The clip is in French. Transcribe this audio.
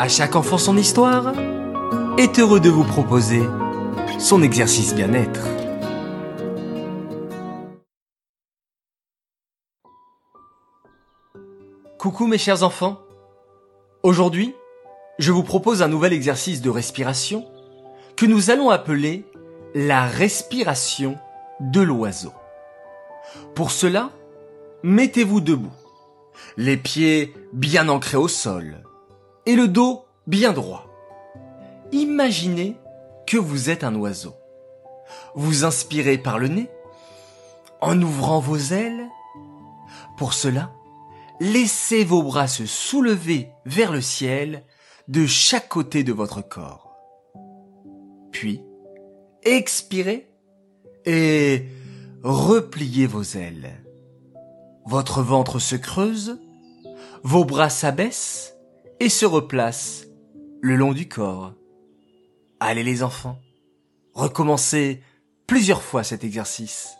À chaque enfant son histoire est heureux de vous proposer son exercice bien-être. Coucou mes chers enfants. Aujourd'hui, je vous propose un nouvel exercice de respiration que nous allons appeler la respiration de l'oiseau. Pour cela, mettez-vous debout, les pieds bien ancrés au sol et le dos bien droit. Imaginez que vous êtes un oiseau. Vous inspirez par le nez en ouvrant vos ailes. Pour cela, laissez vos bras se soulever vers le ciel de chaque côté de votre corps. Puis, expirez et repliez vos ailes. Votre ventre se creuse, vos bras s'abaissent et se replace le long du corps. Allez les enfants, recommencez plusieurs fois cet exercice.